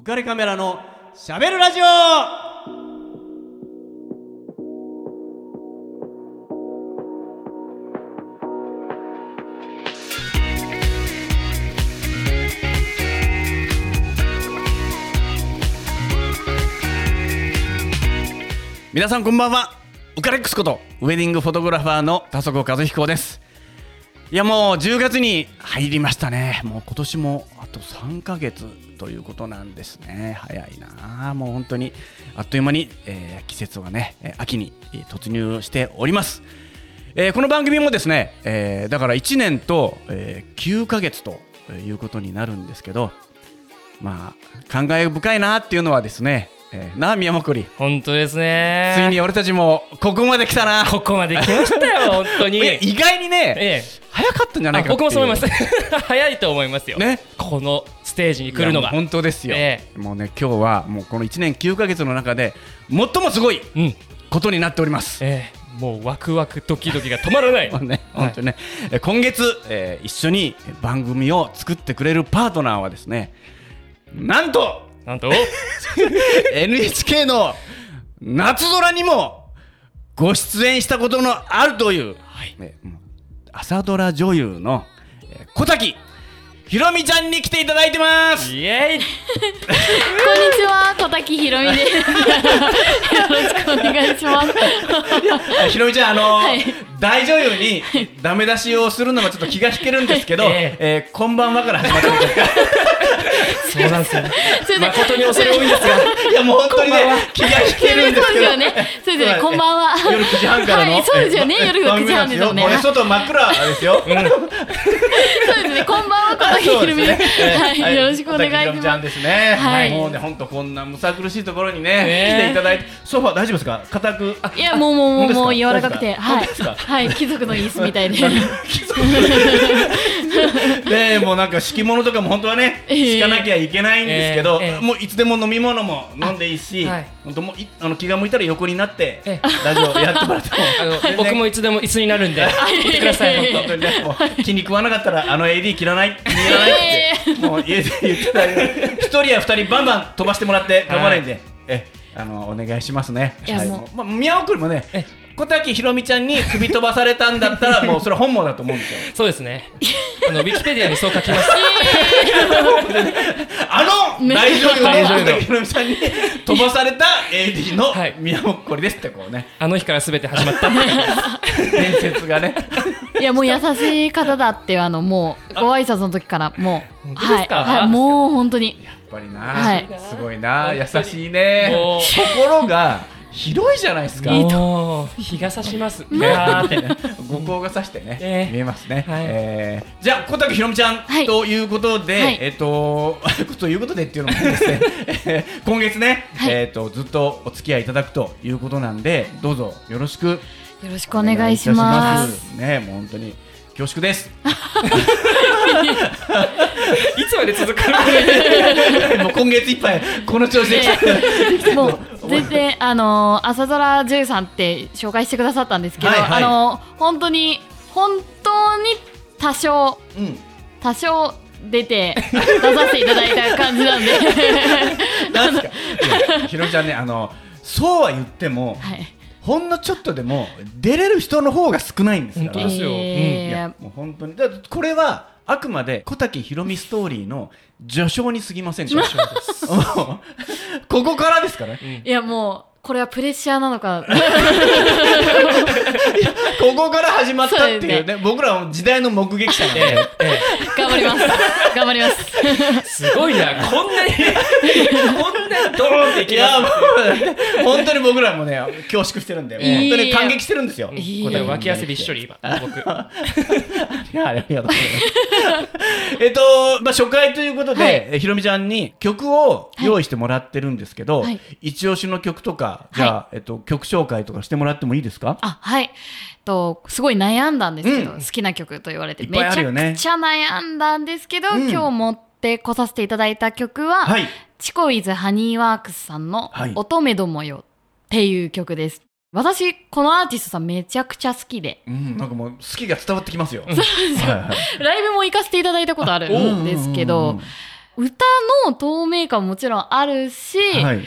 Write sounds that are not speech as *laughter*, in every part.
浮かれカメラのしゃべるラジオ。皆さんこんばんは。ウカレックスことウェディングフォトグラファーの田底和彦です。いやもう10月に入りましたね。もう今年もあと3ヶ月ということなんですね。早いな。もう本当にあっという間に、えー季節がね秋に突入しております、えーこの番組もですね、えーだから1年と、え9ヶ月ということになるんですけどまあ感慨深いなっていうのはですね、えーなあ宮本り。本当ですね。ついに俺たちもここまで来たな。ここまで来ましたよ本当に。*laughs* 意外にね、え早かったんじゃないか僕もそう思います。*laughs* 早いと思いますよ。ね。このステージに来るのが。本当ですよ、えもうね今日はもうこの1年9ヶ月の中で最もすごいうん。ことになっております。ええ。もうワクワクドキドキが止まらない。*laughs* もうね、はい。本当にね、え今月、えー一緒に番組を作ってくれるパートナーはですねなんとなんと？*laughs* NHK の夏空にもご出演したことのあるという、ねもう朝ドラ女優の、えー小滝ひろみちゃんに来ていただいてます。イエイ *laughs* こんにちは、小滝ひろみです。*laughs* よろしくお願いします。あひろみちゃん、あのーはい大女優にダメ出しをするのもちょっと気が引けるんですけど、ええーこんばんはから始まってるんですかそうなんですよ誠に恐れ多いんですが *laughs* いやもう本当にね気が引けるんですけどそうですよね。こんばんは。夜9時半からの、はい、そうですよね。えー夜9時半ですよね。外真っ暗ですよ、*laughs* そうですね。こんばんは、小滝ひろみ。はい、よろしくお願い小滝ひろみちゃんします。ですね。はいもうね、本当こんなむさ苦しいところにね、ね来ていただいて、ソファー大丈夫ですか？硬く。いや、もう、もう、もう、もう柔らかくて、はい。はい、貴族の椅子みたいで。*laughs* で、もうなんか敷物とかも本当はね、ええ敷かなきゃいけないんですけど、もういつでも飲み物も飲んでいいし、はい。本当もういあの気が向いたら横になってえラジオやってもらっても。*laughs* 僕もいつでも椅子になるんで *laughs* 言ってくださいええ本本当。にね、もう気に食わなかったらあの AD 切らない、切らないって、*laughs* もう家で言ってたり、一人や二人バンバン飛ばしてもらって構わないんで、え、あのお願いしますね。はい。いやもまあ宮尾君もねえ、小滝ひろみちゃんに首飛ばされたんだったら、もうそれは本望だと思うんですよ。当 *laughs* そうですね。あのウィキペディアにそう書きます。あのね大女優の大女優の小滝ひろみちゃんに飛ばされた AD のはい宮尾こりですってこうね、あの日から全て始まった伝説がね。いや、もう優しい方だって、あの、もう、ご挨拶の時から、もう、はい、はい、もう、本当に。やっぱりな、はいすごいな、優しいね。心が広いじゃないですか。日が差します。いやー。五光がさしてね、ええ見えますね、はい。えー。じゃあ小滝ひろみちゃん、はい。ということで、はい。えっ、と *laughs* ということでっていうのもですね。え *laughs* ー今月ね、はい。えっ、とずっとお付き合いいただくということなんでどうぞよろしく。よろしくお願いします。ねもう本当に恐縮です。*laughs* いつまで続くもう今月いっぱいこの調子で来てもう全然あの朝ドラ女優さんって紹介してくださったんですけど、はいはい。あの本当に本当に多少うん。多少出て出させていただいた感じなんで、*laughs* なんすか？ひろみちゃんねあのそうは言っても、はい。ほんのちょっとでも出れる人の方が少ないんですから本当ですよ。えー。いやもう本当に。だこれはあくまで小滝ひろみストーリーの序章に過ぎませんか？*laughs* ここからですからね。いやもうこれはプレッシャーなのか、*laughs* ここから始まったっていうそうね。僕らは時代の目撃者で、*laughs* ええ。頑張ります。頑張ります。*laughs* すごいな。こんなにこんなにドーンっていきいやもまう本当に僕らもね恐縮してるんで。本当に感激してるんですよ。いやす脇汗びっしょり今。僕。いやありがとうございます。えっと、まあ、初回ということで、はい。えひろみちゃんに曲を用意してもらってるんですけど、はい。一押しの曲とか、じゃあ、えっと、曲紹介とかしてもらってもいいですか？あはい。とすごい悩んだんですけど、うん好きな曲と言われていっぱいあるよねめちゃくちゃ悩んだんですけど、うん今日持ってこさせていただいた曲は、はい。チコイズハニーワークスさんのはい乙女どもよっていう曲です。私、このアーティストさんめちゃくちゃ好きで、うん、なんかもう好きが伝わってきますよ。はいはいライブも行かせていただいたことあるんですけど、歌の透明感ももちろんあるし、はい。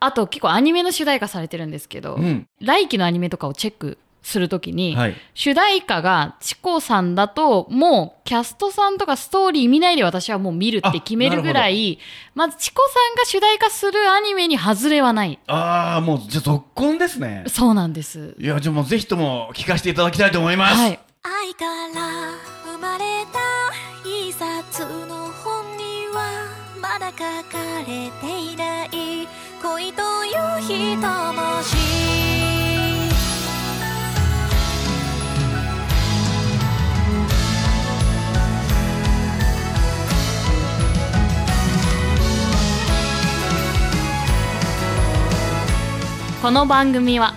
あと結構アニメの主題歌されてるんですけど、うん。来期のアニメとかをチェックするときに、はい。主題歌がチコさんだともうキャストさんとかストーリー見ないで私はもう見るって決めるぐらいまずチコさんが主題化するアニメに外れはないああ、もう、じゃあ、続婚ですね。そうなんですいや、じゃあもう、ぜひとも聞かせていただきたいと思います。はい愛から生まれた一冊の本にはまだ書かれていない恋という一文字この番組は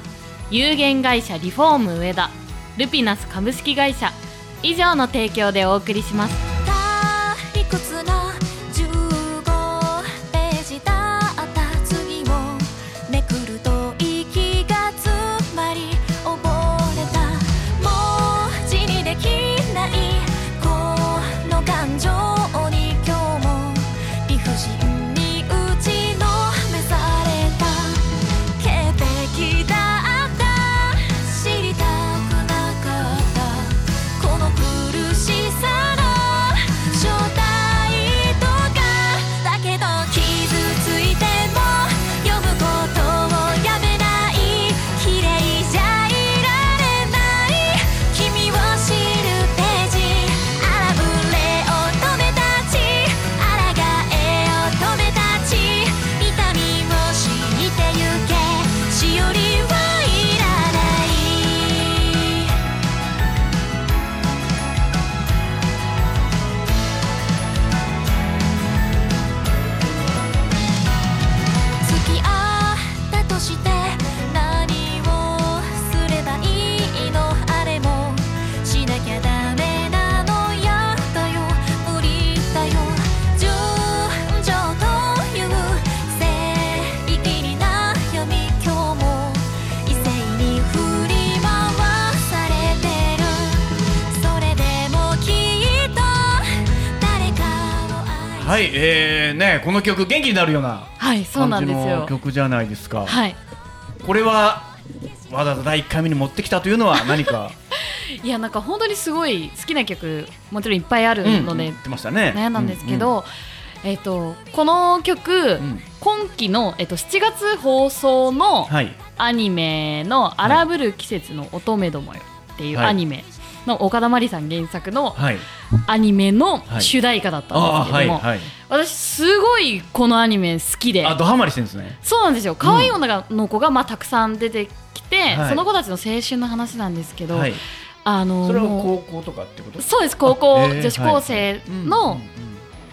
有限会社リフォーム上田ルピナス株式会社以上の提供でお送りします。曲、元気になるようなはいそうな感じのんですよ曲じゃないですか。はいこれは、わざわざ第1回目に持ってきたというのは何か、*laughs* いやなんか本当にすごい好きな曲もちろんいっぱいあるので言ってましたね。悩んだんですけど、えっ、とこの曲、うん、うん今期の、えっと7月放送のはい。アニメの「荒ぶる季節の乙女どもよ」っていうはいアニメの岡田真理さん原作のはい。アニメのはい。主題歌だったんですけども、はい。私すごいこのアニメ好きで。あ、ドハマりしてるんですね。そうなんですよ。可愛い女の子がまあたくさん出てきて、はい。その子たちの青春の話なんですけど、はい。あのそれは高校とかってこと？そうです。高校女子高生の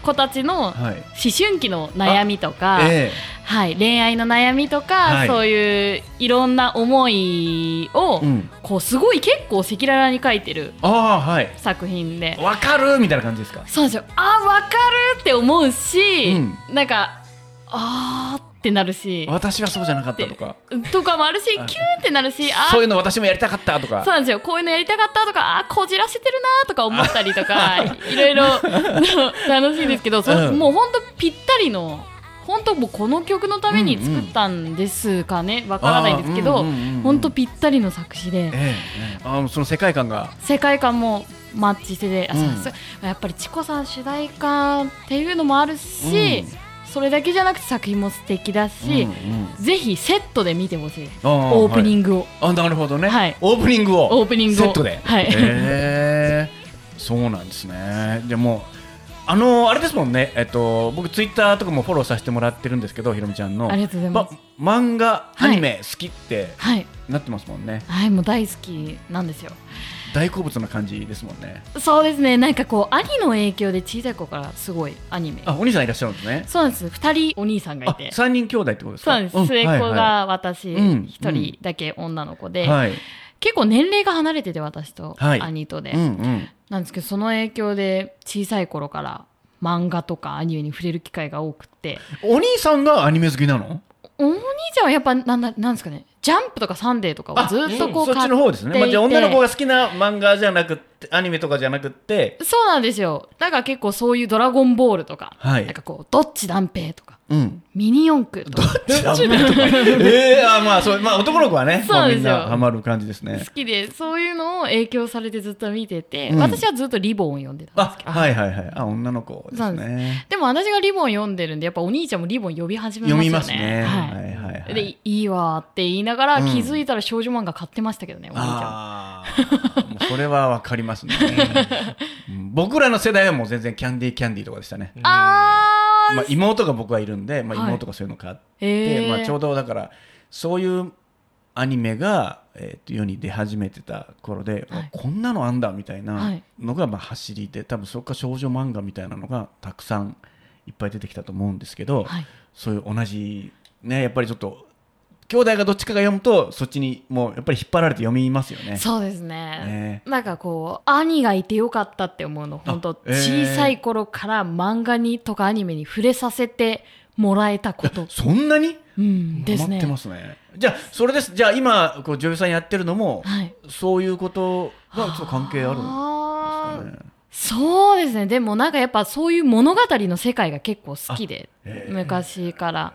子たちの思はい。春期の悩みとか、えはい、恋愛の悩みとか、はいそういういろんな思いを、えうん。こうすごい結構赤裸々に書いてるああ、はい。作品でわかるみたいな感じですか？そうですよあーわかるって思うし、うなんかあーってなるし。私はそうじゃなかったとか。とかもあるしキューンってなるしあー。そういうの私もやりたかったとか。そうなんですよ。こういうのやりたかったとかあーこじらせてるなとか思ったりとかいろいろ *laughs* 楽しいですけど、そうん。もう本当ぴったりの本当もうこの曲のために作ったんですかね。わからないんですけどあーうんうんうんうん。本当ぴったりの作詞で。ええええ。あーその世界観が。世界観もマッチしてて、あうん。やっぱりチコさん主題歌っていうのもあるし、それだけじゃなくて作品も素敵だし、うんぜひセットで見てほしいうんオープニグ。ングを、あ、なるほどね。はいオープニングを。オープニングをセットで。はいへえそうなんですね。でも。あのあれですもんね、えっと、僕ツイッターとかもフォローさせてもらってるんですけど、ひろみちゃんの。ありがとうございますま漫画、アニメ好きってはいなってますもんね。はいもう大好きなんですよ大好物な感じですもんね。そうですねなんかこう兄の影響で小さい頃からすごいアニメあ、お兄さんいらっしゃるんですね。そうなんです2人お兄さんがいあて、三人兄弟ってことですか？そうなんです、末っ子が私うん一人だけ女の子で、はい。結構年齢が離れてて私とはい兄とで、うんうん。なんですけどその影響で小さい頃から漫画とかアニメに触れる機会が多くってお兄さんがアニメ好きなの？お兄ちゃんはやっぱなんだなんですかねジャンプとかサンデーとかをずっとこうそっち買っていて。の方ですね、まあ、じゃあ女の子が好きな漫画じゃなくってアニメとかじゃなくって。そうなんですよ。だから結構そういう「ドラゴンボール」とか、はい。なんかこう「どっち断平」とかうん「ミニ四駆」とか。*laughs* ええあまあそうまあ男の子はねそうですよ。まあみんなハマる感じですね。好きでそういうのを影響されてずっと見てて、うん。私はずっとリボンを読んでたんですあけど。はいはいはい。あ女の子ですね。でも私がリボン読んでるんでやっぱお兄ちゃんもリボン呼び始めますよね。読みますね。ははいいはいはい。でいいわって言いながら、うん。気づいたら少女漫画買ってましたけどねお兄ちゃん。もああそれはわかりますね。*laughs* うん。僕らの世代はもう全然キャンディーキャンディーとかでしたね。あー、まあ、妹が僕はいるんで、まあ、はい。妹がそういうの買って、へー。まあ、ちょうどだからそういうアニメが、えーと世に出始めてた頃で、はい。こんなのあんだみたいはない。のがまあ走りで多分そこから少女漫画みたいなのがたくさんいっぱい出てきたと思うんですけど、はい。そういう同じねやっぱりちょっと兄弟がどっちかが読むとそっちにもうやっぱり引っ張られて読みますよね。そうですね。ね。なんかこう兄がいてよかったって思うの本当、えー小さい頃から漫画にとかアニメに触れさせてもらえたこと、そんなに？うん、ですね。ますね。じゃあそれです。じゃあ今こう女優さんやってるのも、はい。そういうことがちょっと関係あるんですかね。そうですね。でもなんかやっぱそういう物語の世界が結構好きでへー。昔から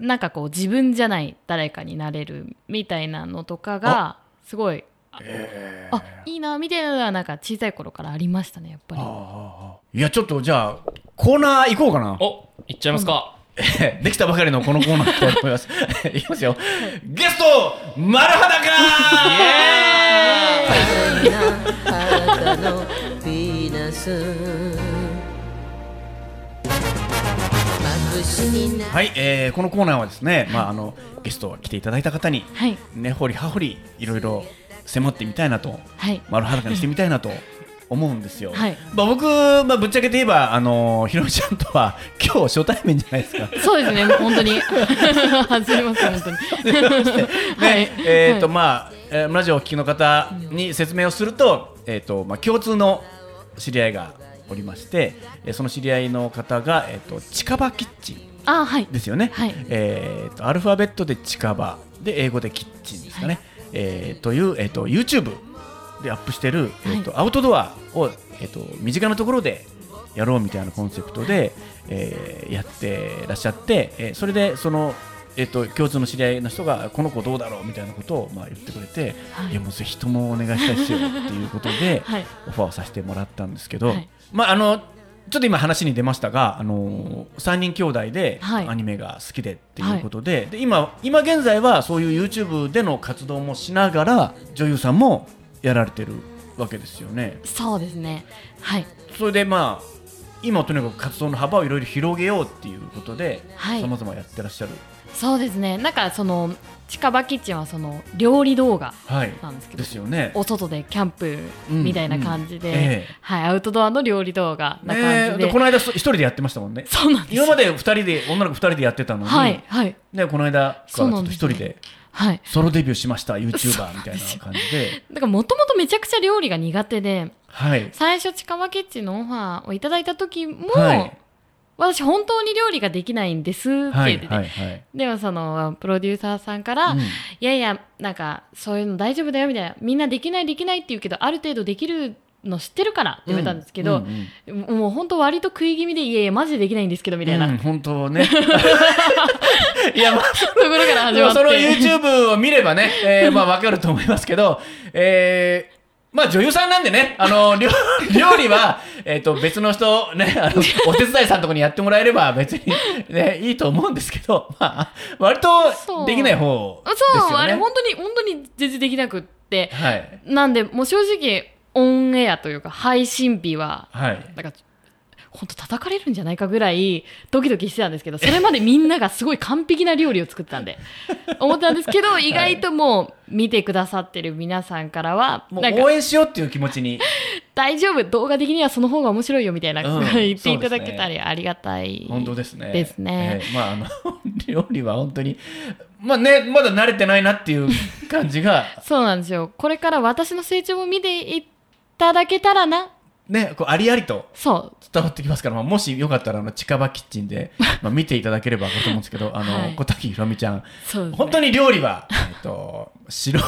なんかこう自分じゃない誰かになれるみたいなのとかがすごいあいいなみたいなのはなんか小さい頃からありましたねやっぱり。いやちょっとじゃあコーナー行こうかな。お行っちゃいますか、できたばかりのこのコーナーと思います。いきますよ。*laughs* ゲスト丸裸！な肌 *laughs* のヴィーナはい、えーこのコーナーはですね、まああのゲストが来ていただいた方にはい。根掘り葉掘りいろいろ迫ってみたいなとはい。丸裸にしてみたいなと思うんですよ。はい。まあ僕まあぶっちゃけて言えばあのひろみちゃんとは *laughs* 今日初対面じゃないですか。そうですね。本当に。*laughs* 初めまして本当に。*laughs* はい。えっ、とはい。まあ、えーラジオをお聞きの方に説明をすると、えっ、とまあ共通の知り合いがおりまして、えーその知り合いの方がえっ、と近場キッチンあはい。ですよね。はい。えーとアルファベットで近場で英語でキッチンですかね。えーというえっ、と YouTube でアップしてる、えーとアウトドアをえっ、と身近なところでやろうみたいなコンセプトで、えーやってらっしゃって、えーそれでそのえっと共通の知り合いの人がこの子どうだろうみたいなことをまあ言ってくれて、はい。い、やもうぜひともお願いしたいですよっていうことで、*laughs* はい。オファーをさせてもらったんですけど、はいまああのちょっと今話に出ましたが、あの3人兄弟ではい。アニメが好きでっていうことで,、で今今現在はそういう YouTube での活動もしながら女優さんもやられてるわけですよね。そうですね。はい。それでまあ今とにかく活動の幅をいろいろ広げようっていうことではい。さまざまやってらっしゃる。そうですね。なんかその近場キッチンはその料理動画はい。なんですけどですよね。お外でキャンプみたいな感じで、うんうんええ。はい、アウトドアの料理動画なね感じで、この間そ一人でやってましたもんね。そうなんです。よ今まで二人で女の子二人でやってたのに、はいはい。ねこの間からちょっと一人ではい。ソロデビューしました YouTuber みたいな感じで、だからもともとめちゃくちゃ料理が苦手ではい。最初近場キッチンのオファーをいただいた時も、はい私本当に料理ができないんですってはい言ってて、はいはい。でもそのプロデューサーさんから、うん。いやいやなんかそういうの大丈夫だよみたいなみんなできないできないって言うけどある程度できるの知ってるからって言われたんですけど、うんもう本当割と食い気味でいやいやマジでできないんですけどみたいな、うん本当ね。*laughs* いやまあところから始まって。その YouTube を見ればね、えー、まあわかると思いますけど、えーまあ女優さんなんでね、あの、料 *laughs* 料理は、えっ、と、別の人、ね、あの、*laughs* お手伝いさんとこにやってもらえれば別に、ね、いいと思うんですけど、まあ、割とできない方ですよね。そう、あれ本当に本当に全然できなくってはい。なんでもう正直オンエアというか配信日ははい。なんか本当叩かれるんじゃないかぐらいドキドキしてたんですけどそれまでみんながすごい完璧な料理を作ってたんで。*laughs* 思ったんですけど意外ともう見てくださってる皆さんからはもう応援しようっていう気持ちに。*laughs* 大丈夫動画的にはその方が面白いよみたいな、うん。言っていただけたりありがたい本当ですね。ですね。えーまあ、あの、*laughs* 料理は本当に、まあね、まだ慣れてないなっていう感じが、そうなんですよ。これから私の成長も見ていただけたらなねこうありありと伝わってきますから、まあ、もしよかったらあの近場キッチンで、*laughs* まあ、見ていただければと思うんですけどあの、はい。小滝ひろみちゃん。そうですね。本当に料理は、*laughs* えっと、白。そ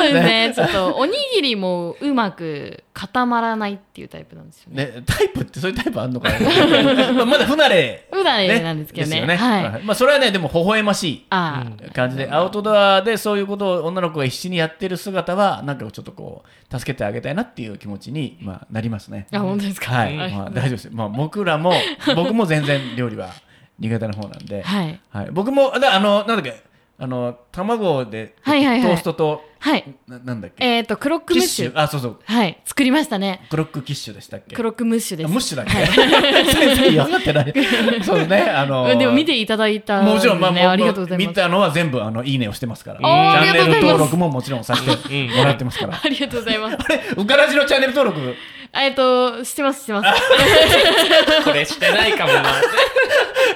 うですね。ちょっとおにぎりもうまく固まらないっていうタイプなんですよね。ね、タイプってそういうタイプあるのかな *laughs* まあまだ不慣れ、普段なんですけどね。よね。はい。まあ、それはねでも微笑ましい感じで。アウトドアでそういうことを女の子が必死にやってる姿はなんかちょっとこう助けてあげたいなっていう気持ちに、まあ、なりますね。あ本当ですか？はい、はい。まあ、大丈夫です。まあ、僕らも *laughs* 僕も全然料理は苦手な方なんで、はい。はい、僕もだあのなんだっけ？あの卵で、はいはいはい。トーストとはい。ななんだっけ？えっ、とクロックキッシムッシュ。ュあそうそう。はい。作りましたね。クロックキッシュでしたっけ？クロックムッシュです。あムッシュだっけ、*laughs* 全然分かってない。そうねあのうんでも見ていただいたもちろん、まあ、ねありがとうございます。見たのは全部あのいいねをしてますから、チャンネル登録ももちろんさせてもらってますから。*laughs* ありがとうございます。あれ、うからじのチャンネル登録、えっとしてますしてます。*laughs* これしてないかもな。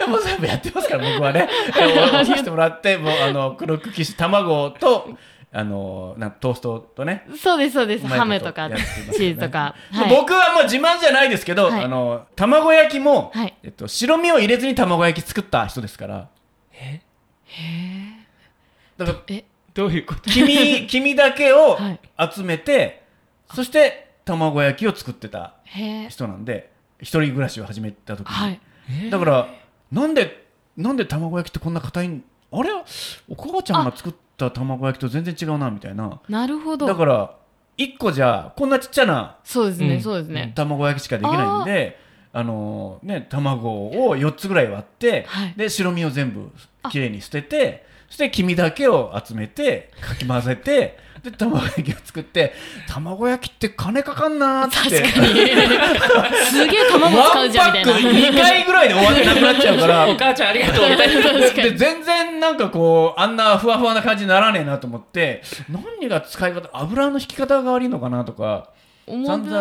もう全部やってますから、僕はね。えお押させてもらって、もうあのクロックキッシュ、卵と、あのなんトーストとね。そうですそうです。ハムとかチーズとか、はい、僕はもう自慢じゃないですけど、はい。あの卵焼きも、はい。えっと、白身を入れずに卵焼き作った人ですから。え？だからえ？どういうこと？黄身黄身だけをはい。集めて、そして卵焼きを作ってたへえ人なんで一人暮らしを始めた時に、はい。だからなんでなんで卵焼きってこんな硬いん？あれ？お母ちゃんが作った卵焼きと全然違うなみたいな。なるほど。だから1個じゃこんなちっちゃなそうですね、うん。そうですね、卵焼きしかできないんであのね卵を4つぐらい割って、はい。で白身を全部きれいに捨ててそして黄身だけを集めてかき混ぜてで卵焼きを作って卵焼きって金かかんなーって。確かに。*laughs* すげえ卵使うじゃんみたいな。ワンパック2回ぐらいで終わってなくなっちゃうから。*laughs* お母ちゃんありがとうみたいな。で全然なんかこうあんなふわふわな感じにならねえなと思って何が使い方油の引き方が悪いのかなとか思散々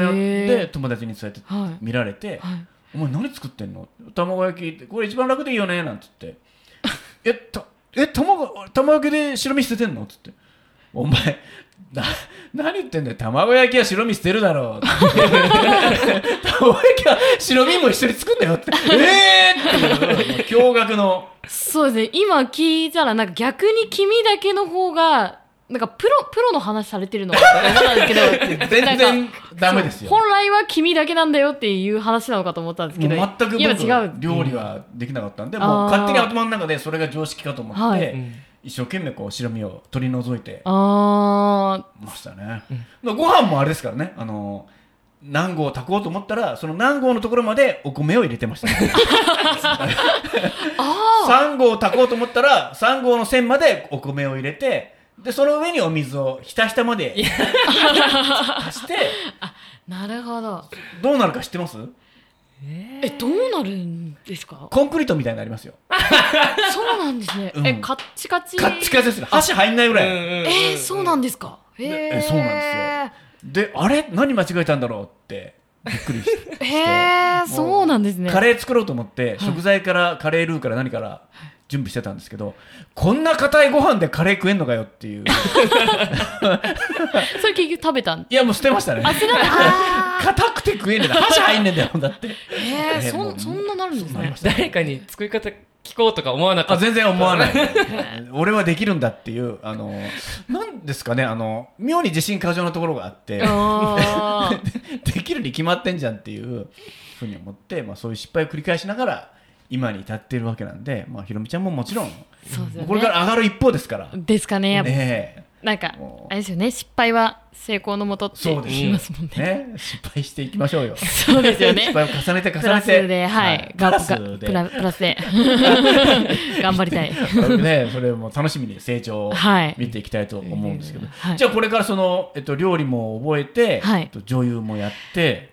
やっへてえ友達にそうやってはい。見られてはい「お前何作ってんの？卵焼きってこれ一番楽でいいよね」なんつって「えたえ卵卵焼きで白身捨ててんの?」っつって「お前な何言ってんだよ卵焼きは白身捨てるだろう」*laughs* 卵焼きは白身も一緒に作んだよ」って「えー!」っていう驚愕の。そうですね今聞いたらなんか逆に君だけの方がなんかプロプロの話されてるの。かと思ったんですけど全然かダメですよ。本来は君だけなんだよっていう話なのかと思ったんですけど全く料理はできなかったんで、うん。もう勝手に頭の中でそれが常識かと思って、一生懸命こう白身を取り除いてあましたね、まあご飯もあれですからね。あの何合炊こうと思ったらその何合のところまでお米を入れてました、ね、*laughs* 3合炊こうと思ったら3合の線までお米を入れてでその上にお水をひたひたまで足して。*laughs* あなるほど。どうなるか知ってます？えどうなるんですか？コンクリートみたいになりますよ。*laughs* そうなんですね、うん。えカッチカチ？カッチカチですよ箸入んないぐらい、えー、そうなんですか？へでええそうなんですよ。であれ？何間違えたんだろうってびっくりし *laughs* て。へえそうなんですね。カレー作ろうと思って、食材からカレールーから何から準備してたんですけどこんな硬いご飯でカレー食えんのかよっていう。*laughs* それ結局食べたん？いやもう捨てましたね。*laughs* 硬くて食えねえんだ箸入んねえんだよだってーへえそんそんななるんですね。誰かに作り方聞こうとか思わなかった？あ全然思わない。*laughs* 俺はできるんだっていうあのなんですかねあの妙に自信過剰なところがあって。できるに決まってんじゃんっていうふうに思って、まあ、そういう失敗を繰り返しながら今に至っているわけなんで、まあ、ひろみちゃんももちろん、ね。これから上がる一方ですから、ですかね。やっぱねえ。なんかあれですよね。失敗は成功のもとってそうです。言いますもんね。ね、失敗していきましょうよ。そうですよね。失敗を重ねて重ねて。ではい。プラスで。プラスで。*laughs* 頑張りたい。ね、それも楽しみに成長をはい。見ていきたいと思うんですけど、はい。じゃあこれからその、えっと、料理も覚えて、はい。えっと、女優もやって、はい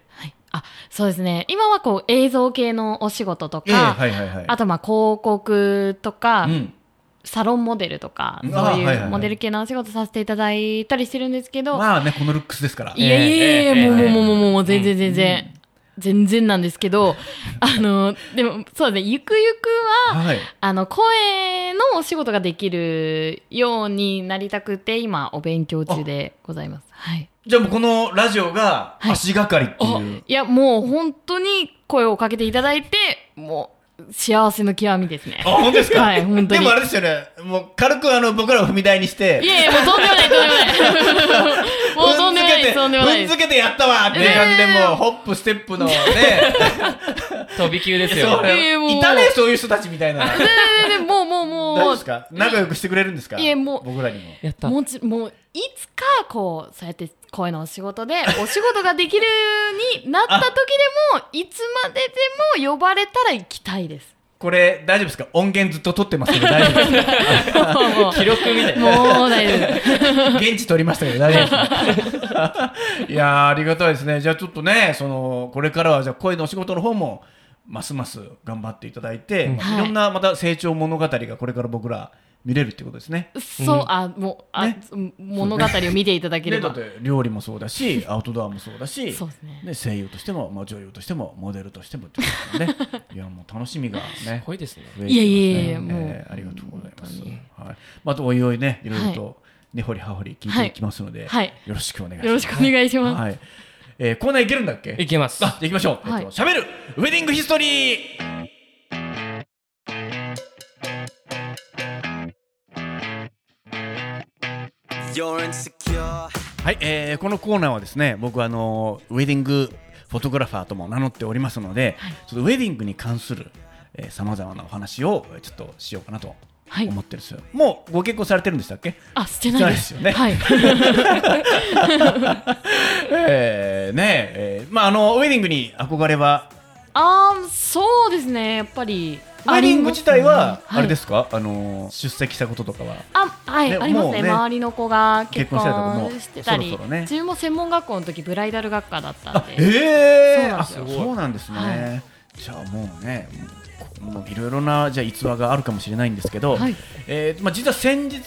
あそうですね。今はこう映像系のお仕事とええか、はいはいはい。あとまあ広告とか、うん、サロンモデルとかうん。そういはいはいい。うモデル系のお仕事させていただいたりしてるんですけど、まあね、このルックスですから。いやいやいやええもうもうもうもう全然全然、全然なんですけど、*laughs* あの、でも、そうですね、ゆくゆくは、はいあの、声のお仕事ができるようになりたくて、今、お勉強中でございます。はい。じゃあもうこのラジオがはい足がかりってあいう、いや、もう本当に声をかけていただいて、もう、幸せの極みですね。あ本当ですか？はい、本当に。でもあれですよねもう軽くあの僕らを踏み台にしていやいや、もうとんでもない、とんでもない。*laughs* もうとんでもないとんでもない。踏んづけてやったわっていう感じでもうホップステップのね *laughs* 飛び級ですそよう。えーもういたねそういう人たちみたいなでででもう、もう、もう、夫ですか？仲良くしてくれるんですか？いやもう僕らにもやった。もちもういつかこうそうやって声のお仕事で *laughs* お仕事ができるになった時でもいつまででも呼ばれたら行きたいです。これ大丈夫ですか？音源ずっと撮ってますけど大丈夫ですか？記録みたいな。もう大丈夫。現地撮りましたけど大丈夫ですか？*laughs* いやーありがたいですねじゃあちょっとねそのこれからはじゃあ声のお仕事の方もますます頑張っていただいて、うんまあいろんなまた成長物語がこれから僕ら見れるってことですね。そう、あもうあ、ね物語を見ていただければ。ねだって料理もそうだし *laughs* アウトドアもそうだしそうですねね声優としても、まあ、女優としてもモデルとしてもってことでね *laughs* いやもう楽しみがねすごいですね。増えてますねいやいやいやもうえーありがとうございます。本はい、またおいおいねいろいろと根掘り葉掘り聞いていきますので、はいよろしくお願いします。よろしくお願いします。はい。えー、コーナーいけるんだっけ？いけます。あ、行きましょう。はいえっと喋るウェディングヒストリー。はい、えーこのコーナーはですね、僕はあのウェディングフォトグラファーとも名乗っておりますので、ちょっとウェディングに関するさまざまなお話をえーちょっとしようかなとはい思ってるんですよ。もうご結婚されてるんでしたっけ？あ、してないです。してないはい。*laughs* えー、ねえーまああのウェディングに憧れは？あーそうですね、やっぱり。ウェディング自体はあれですか、あの出席したこととかは？あ、はい、ねありますね。ね周りの子が結結婚してたり、そろそろね。自分も専門学校の時ブライダル学科だったんで、えあそうなんですよ。そうなんですね、はじゃあもうねもういろいろなじゃあ逸話があるかもしれないんですけど、はい。えーまあ、実は先日、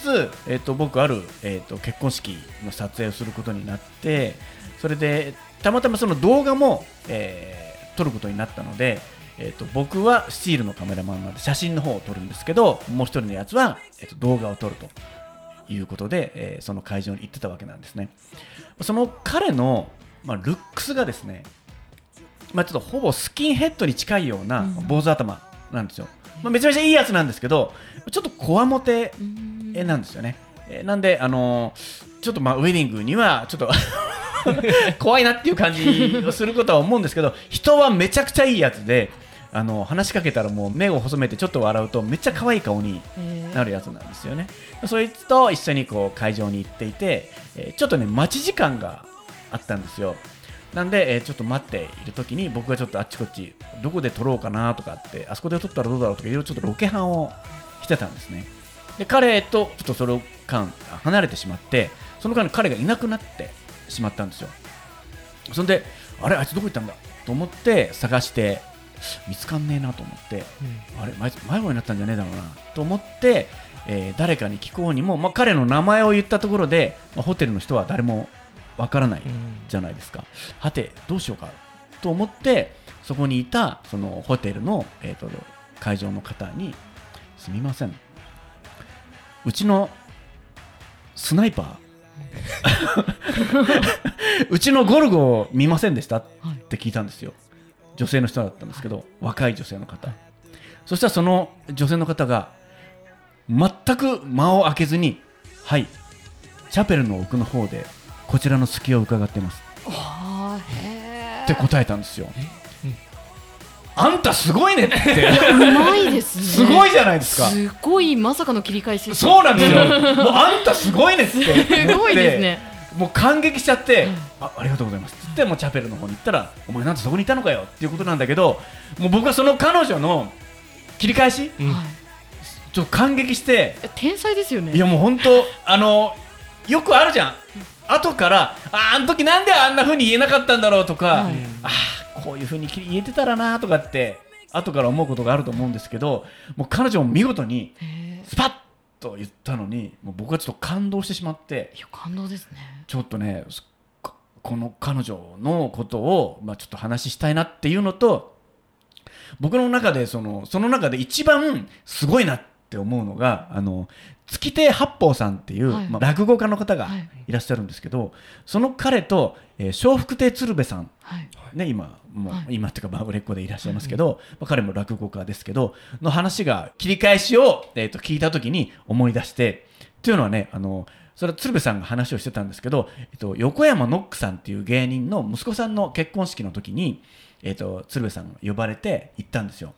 えー、と僕ある、えー、と結婚式の撮影をすることになってそれでたまたまその動画も、えー撮ることになったので、えー、と僕はスチールのカメラマンなんで写真の方を撮るんですけどもう一人のやつは、えー、と動画を撮るということで、えーその会場に行ってたわけなんですね。その彼の、まあ、ルックスがですね、まあ、ちょっとほぼスキンヘッドに近いようなうん坊主頭なんですよ、まあ、めちゃめちゃいいやつなんですけどちょっとこわもてなんですよね。えーなんで、あのーちょっとまあウェディングにはちょっと *laughs* 怖いなっていう感じをすることは思うんですけど人はめちゃくちゃいいやつで、あの話しかけたらもう目を細めてちょっと笑うとめっちゃ可愛い顔にえーなるやつなんですよね。そいつと一緒にこう会場に行っていて、えーちょっとね待ち時間があったんですよ。なんで、えーちょっと待っている時に僕がちょっとあっちこっちどこで撮ろうかなとかってあそこで撮ったらどうだろうとかいろいろちょっとロケハンをしてたんですね。で彼とちょっとその間離れてしまってその間に彼がいなくなってしまったんですよ。そんであれあいつどこ行ったんだと思って探して見つかんねえなと思って、あれ迷迷子になったんじゃねえだろうなと思って、えー誰かに聞こうにも、まあ、彼の名前を言ったところで、まあ、ホテルの人は誰もわからないじゃないですか。はてどうしようかと思ってそこにいたそのホテルの、えー、と会場の方にすみません。うちのスナイパー。うちのゴルゴを見ませんでした？って聞いたんですよ。女性の人だったんですけど若い女性の方。そしたらその女性の方が全く間を空けずにはいチャペルの奥の方でこちらの隙を伺ってます。あーへって答えたんですよ。あんたすごいねって。ーうまいですね。すごいじゃないですか。すごいまさかの切り返し。そうなんですよ。もうあんたすごいねって。思ってすごいですね。もう感激しちゃって、あありがとうございます。って言ってもうチャペルの方に行ったらお前なんでそこにいたのかよっていうことなんだけどもう僕はその彼女の切り返し？うん。はい。ちょっと感激してえ天才ですよね。いやもう本当あのよくあるじゃん後からああの時なんであんな風に言えなかったんだろうとか、はい。ああこういう風に言えてたらなとかって後から思うことがあると思うんですけどもう彼女も見事にへスパッと言ったのにもう僕はちょっと感動してしまってーいや感動ですね。ちょっとねこの彼女のことを、まあ、ちょっと話したいなっていうのと僕の中でそのその中で一番すごいなって思うのがあの月亭八方さんっていう、はい。まあ、落語家の方がはい。いらっしゃるんですけど、その彼と、えー笑福亭鶴瓶さん。はい。ね、今もう、はい。今っていうかまあ売れっ子でいらっしゃいますけど、まあ、彼も落語家ですけどの話が切り返しを、えー、と聞いた時に思い出してというのはねあのそれは鶴瓶さんが話をしてたんですけど、えっと、横山ノックさんっていう芸人の息子さんの結婚式の時に、えっと、鶴瓶さんが呼ばれて行ったんですよ。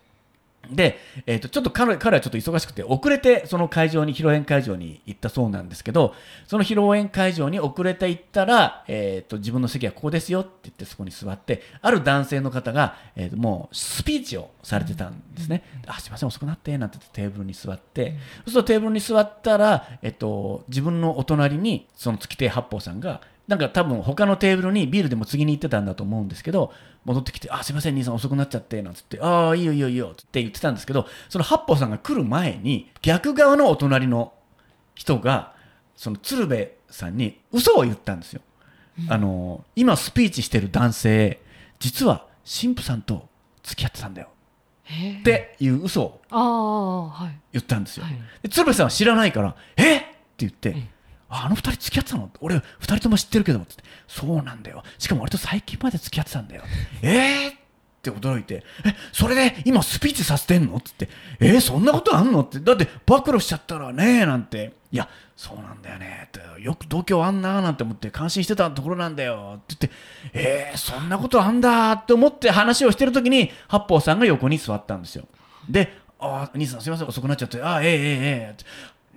で、えー、とちょっと彼彼はちょっと忙しくて遅れてその会場に披露宴会場に行ったそうなんですけどその披露宴会場に遅れて行ったら、えー、と自分の席はここですよって言ってそこに座ってある男性の方が、えーともうスピーチをされてたんですね、あすいません遅くなってなんて言ってテーブルに座って、そうするとテーブルに座ったら、えっと自分のお隣にその月亭八方さんがなんか多分他のテーブルにビールでも次に行ってたんだと思うんですけど戻ってきて「あすいません兄さん遅くなっちゃって」なんつって「ああいいよいいよいいよ」って言ってたんですけどその八方さんが来る前に逆側のお隣の人がその鶴瓶さんに嘘を言ったんですよ。あの今スピーチしてる男性実は神父さんと付き合ってたんだよっていう嘘を言ったんですよ。はいで鶴瓶さんは知らないから「えっ!」って言って「あの二人付き合ってたの？俺二人とも知ってるけど」つって「そうなんだよ。しかも俺と最近まで付き合ってたんだよ」えー？って驚いて「えそれで今スピーチさせてんの?」つって「えーそんなことあんの?」って。だって暴露しちゃったらねなんて「いやそうなんだよね」って。よく度胸あんななんて思って感心してたところなんだよって言って「えーそんなことあんだ」って思って話をしてる時に八方さんが横に座ったんですよ。で「ああ兄さんすいません遅くなっちゃって。ああええええええって。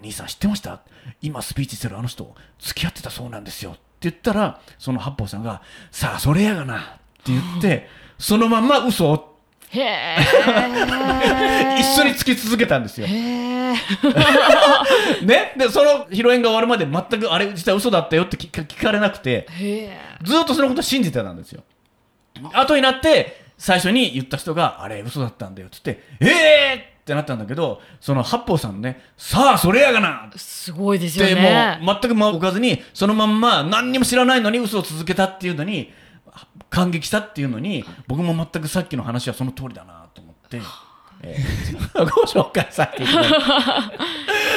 兄さん知ってました？今スピーチしてるあの人付き合ってたそうなんですよ」って言ったらその八方さんが「さあそれやがな」って言ってそのまんま嘘を。へえ *laughs* 一緒につき続けたんですよ。*laughs* ね、でその披露宴が終わるまで全くあれ実は嘘だったよって聞かれなくてずっとそのことを信じてたんですよ。後になって最初に言った人があれ嘘だったんだよっつってええーってなったんだけどその八方さんのねさあそれやがなすごいですよでねもう全く間を置かずにそのまんま何にも知らないのに嘘を続けたっていうのに感激したっていうのに僕も全くさっきの話はその通りだなと思って、*laughs* えーご紹介させていただいて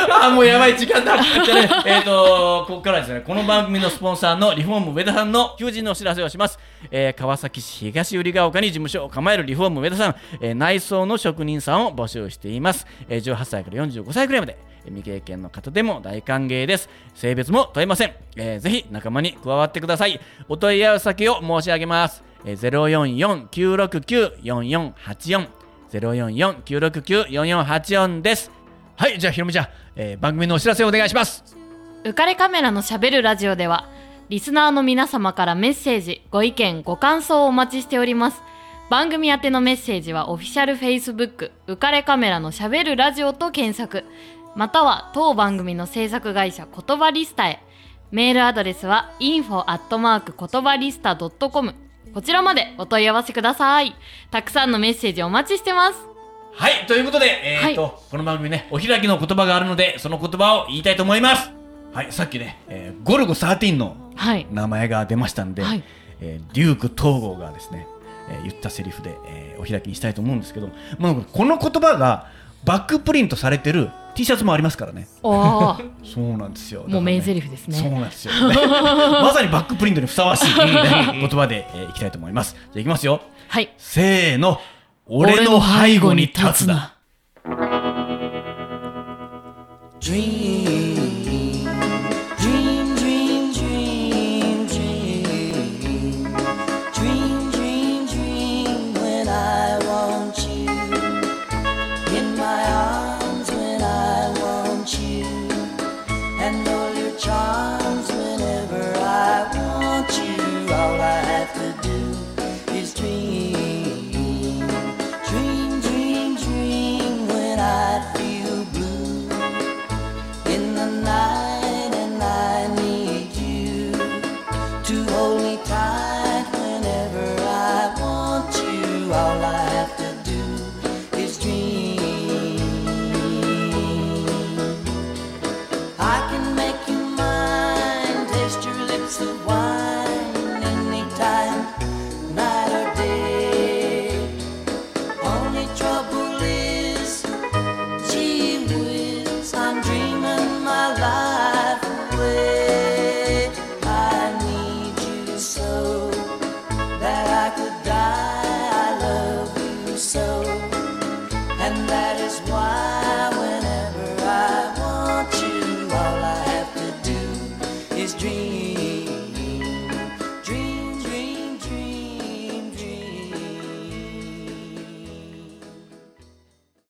あーもうやばい時間だじゃね。*laughs* えっ、とここからですね。この番組のスポンサーのリフォーム上田さんの求人のお知らせをします、えー川崎市東百合ヶ丘に事務所を構えるリフォーム上田さん、えー内装の職人さんを募集しています、えー18歳から45歳くらいまで。未経験の方でも大歓迎です。性別も問いません、えーぜひ仲間に加わってください。お問い合わせ先を申し上げます、えー、044-969-4484 044-969-4484です。はいじゃあひろみちゃん、えー番組のお知らせお願いします。浮かれカメラのしゃべるラジオではリスナーの皆様からメッセージご意見ご感想をお待ちしております。番組宛てのメッセージはオフィシャル Facebook 浮かれカメラのしゃべるラジオと検索。または当番組の制作会社言葉リスタへ。メールアドレスは info 言葉リスタ .com こちらまでお問い合わせください。たくさんのメッセージお待ちしてます。はいということで、えーとはい。この番組ねお開きの言葉があるのでその言葉を言いたいと思います。はいさっきね、えーゴルゴ13のはい。名前が出ましたんで、はい。えーデューク東郷がですね、えー言ったセリフで、えーお開きにしたいと思うんですけど、まあ、この言葉がバックプリントされてる T シャツもありますからね。そうなんですよ。もう名セ台詞ですね。そうなんですよ、ね、*laughs* まさにバックプリントにふさわしい、ね言葉で、えーいきたいと思います。じゃあいきますよ。はい。せーの俺の背後に立つな。Dream,